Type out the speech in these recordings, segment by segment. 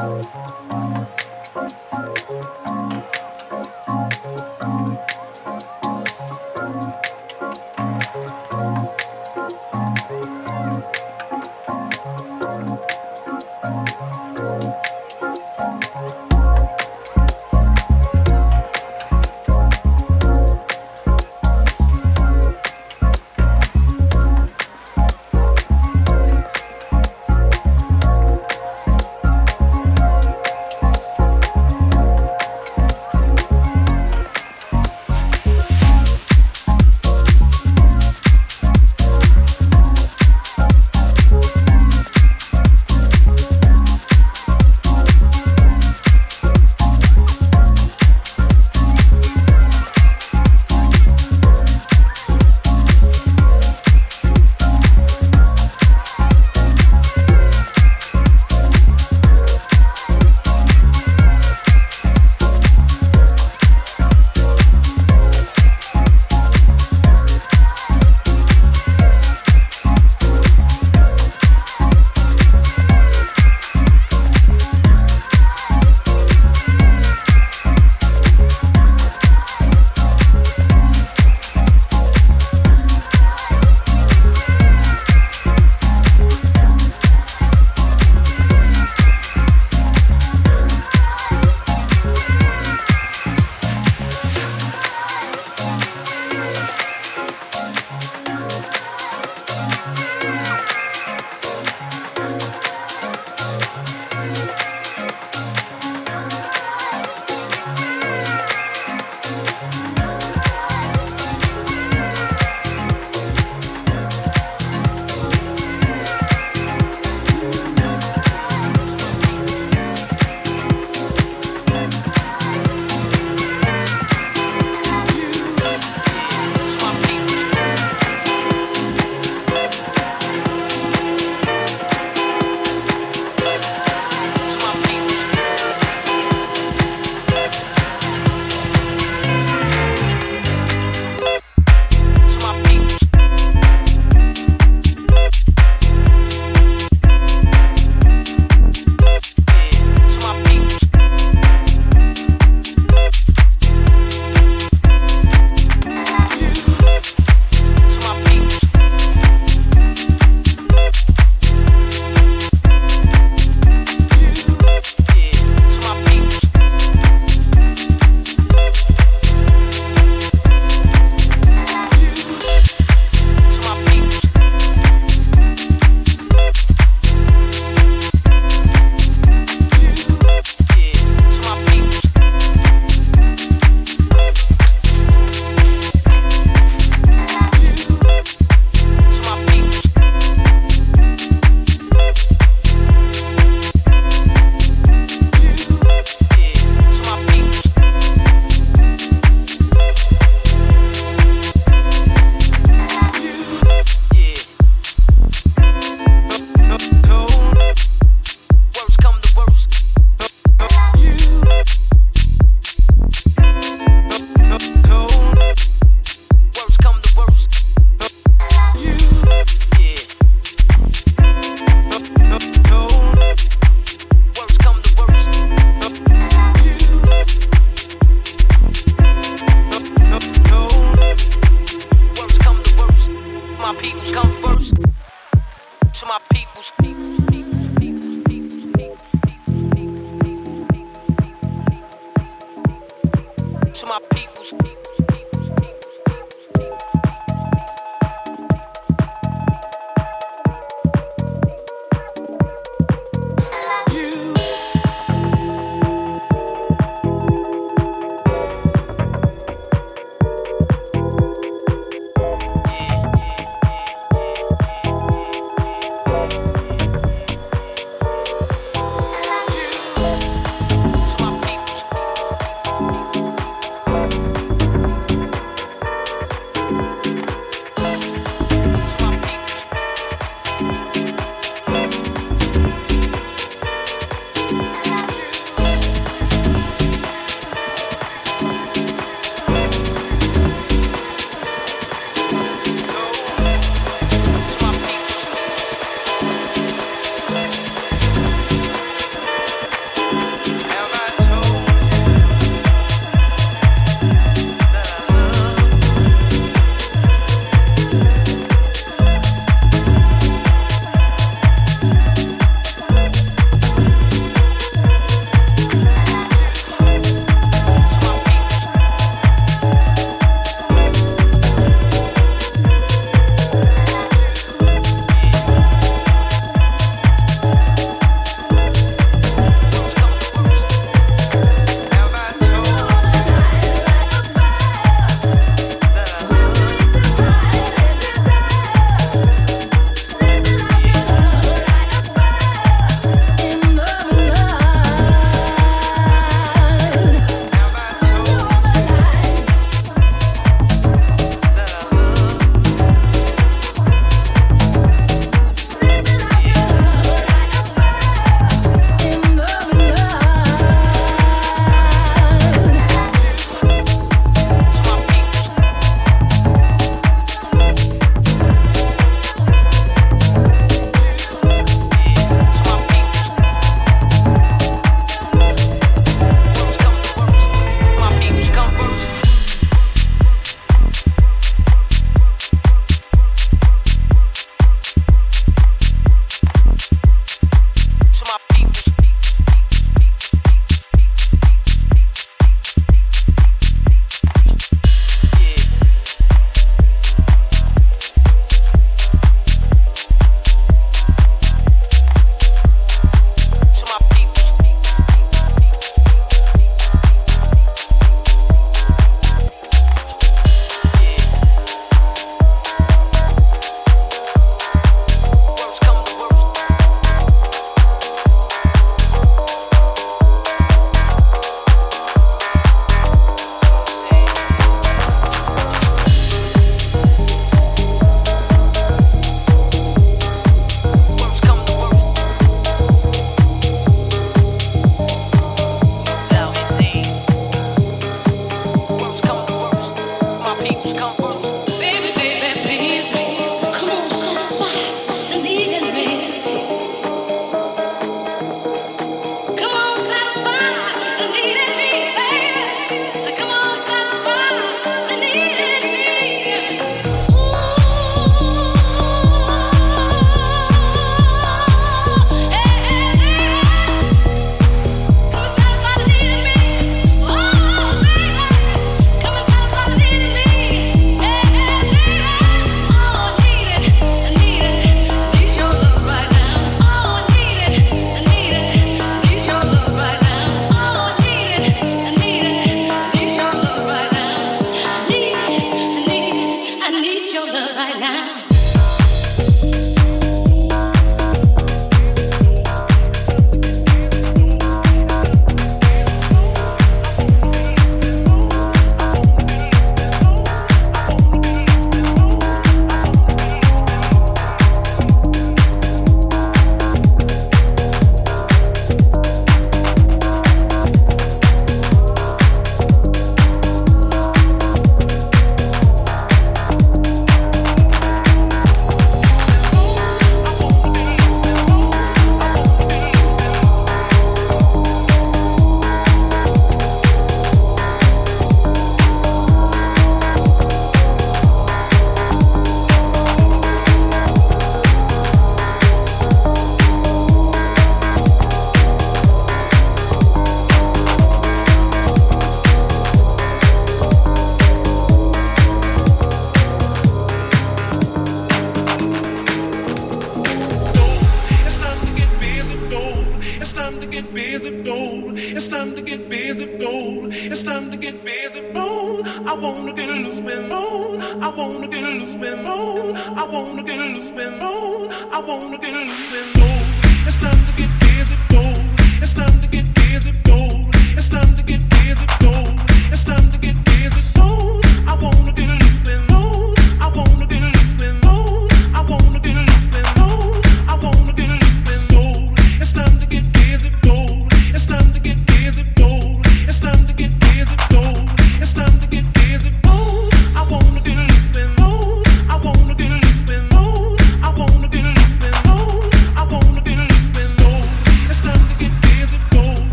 Thank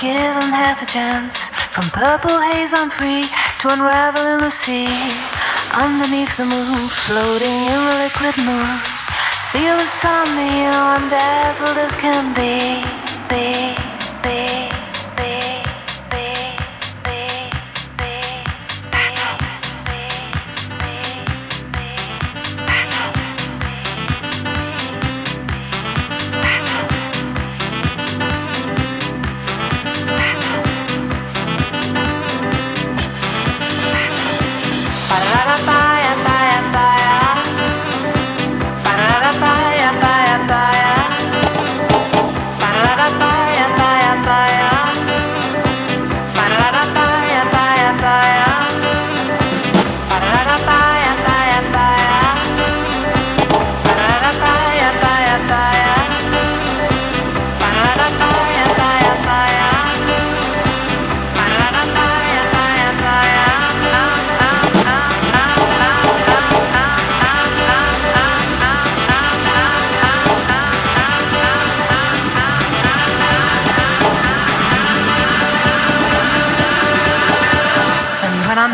given half a chance. From purple haze I'm free to unravel in the sea. Underneath the moon, floating in the liquid moon. Feel the sun, you know I'm dazzled as can be, be, be.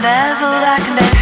that's all I can do.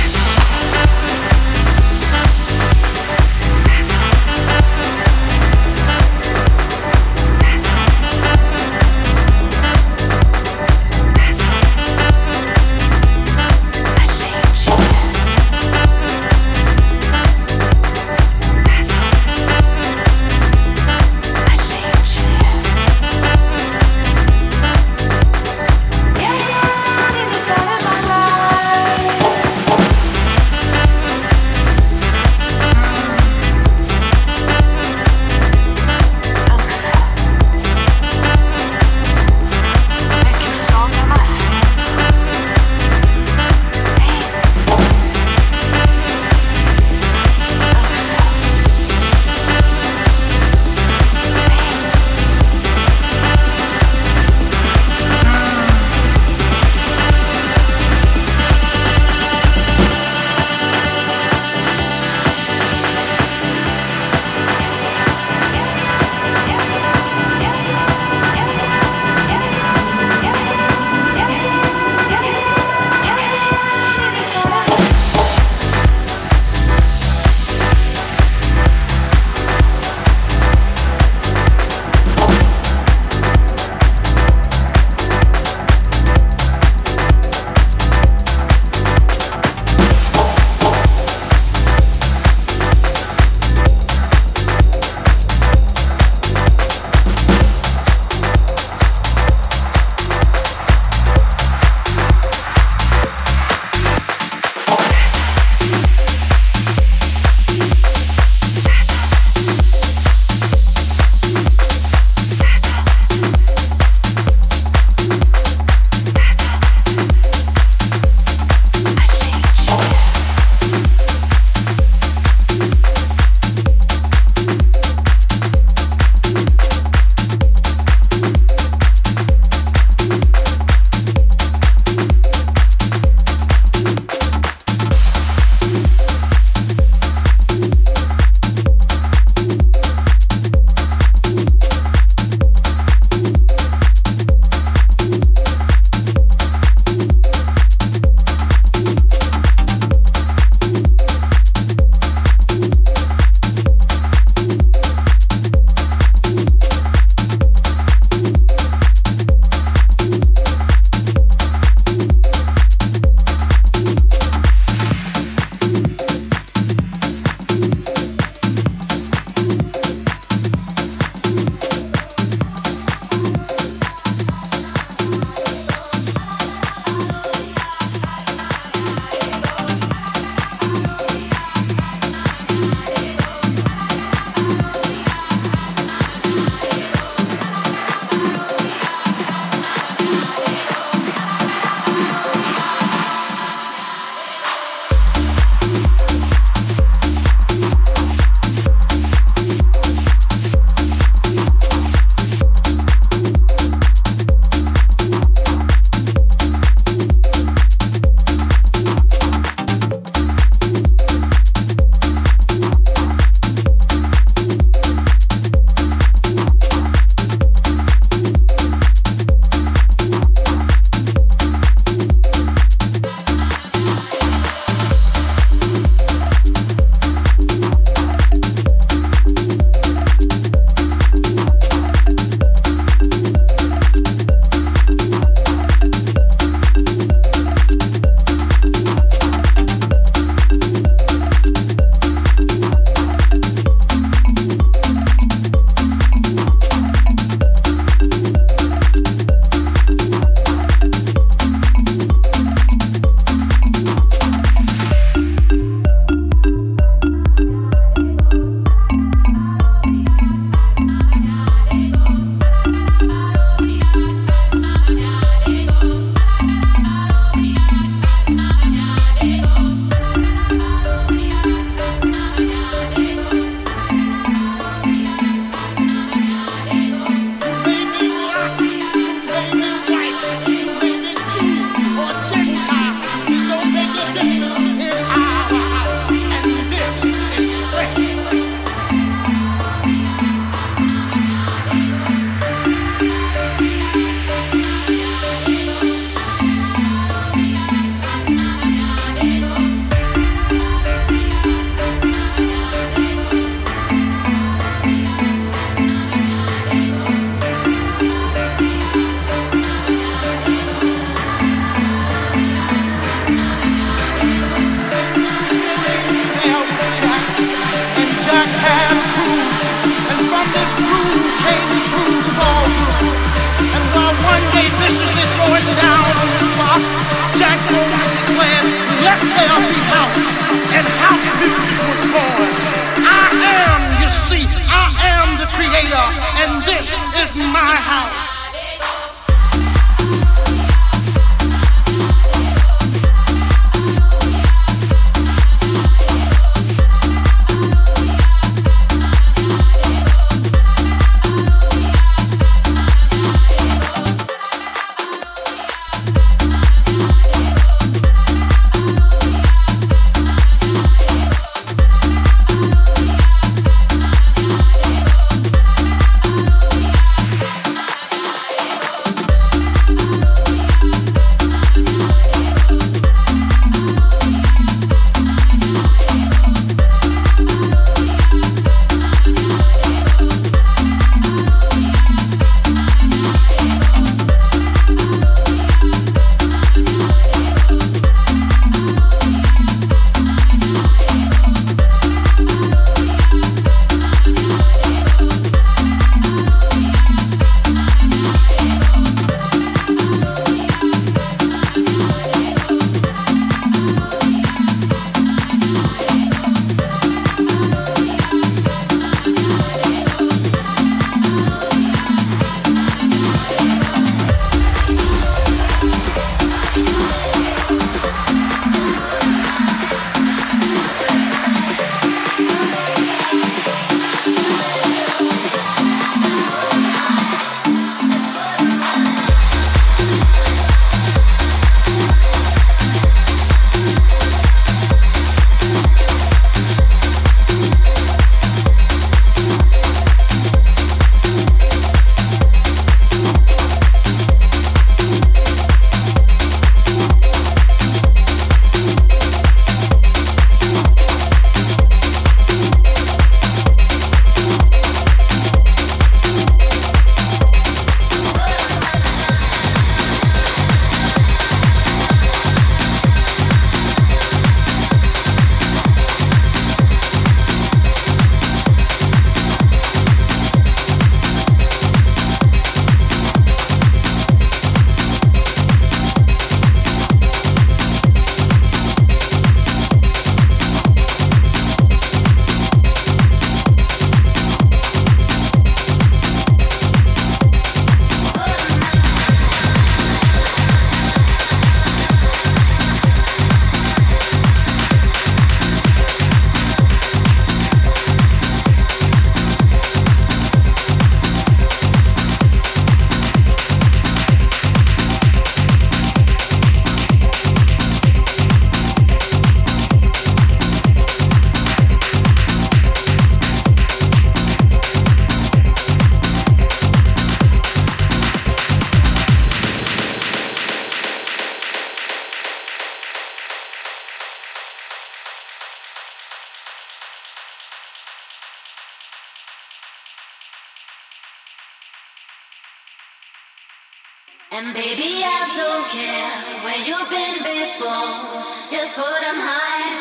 And baby, I don't care where you've been before. Just put them high,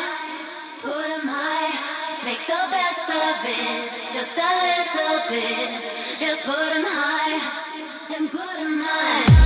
put them high. Make the best of it, just a little bit. Just put them high and put them high.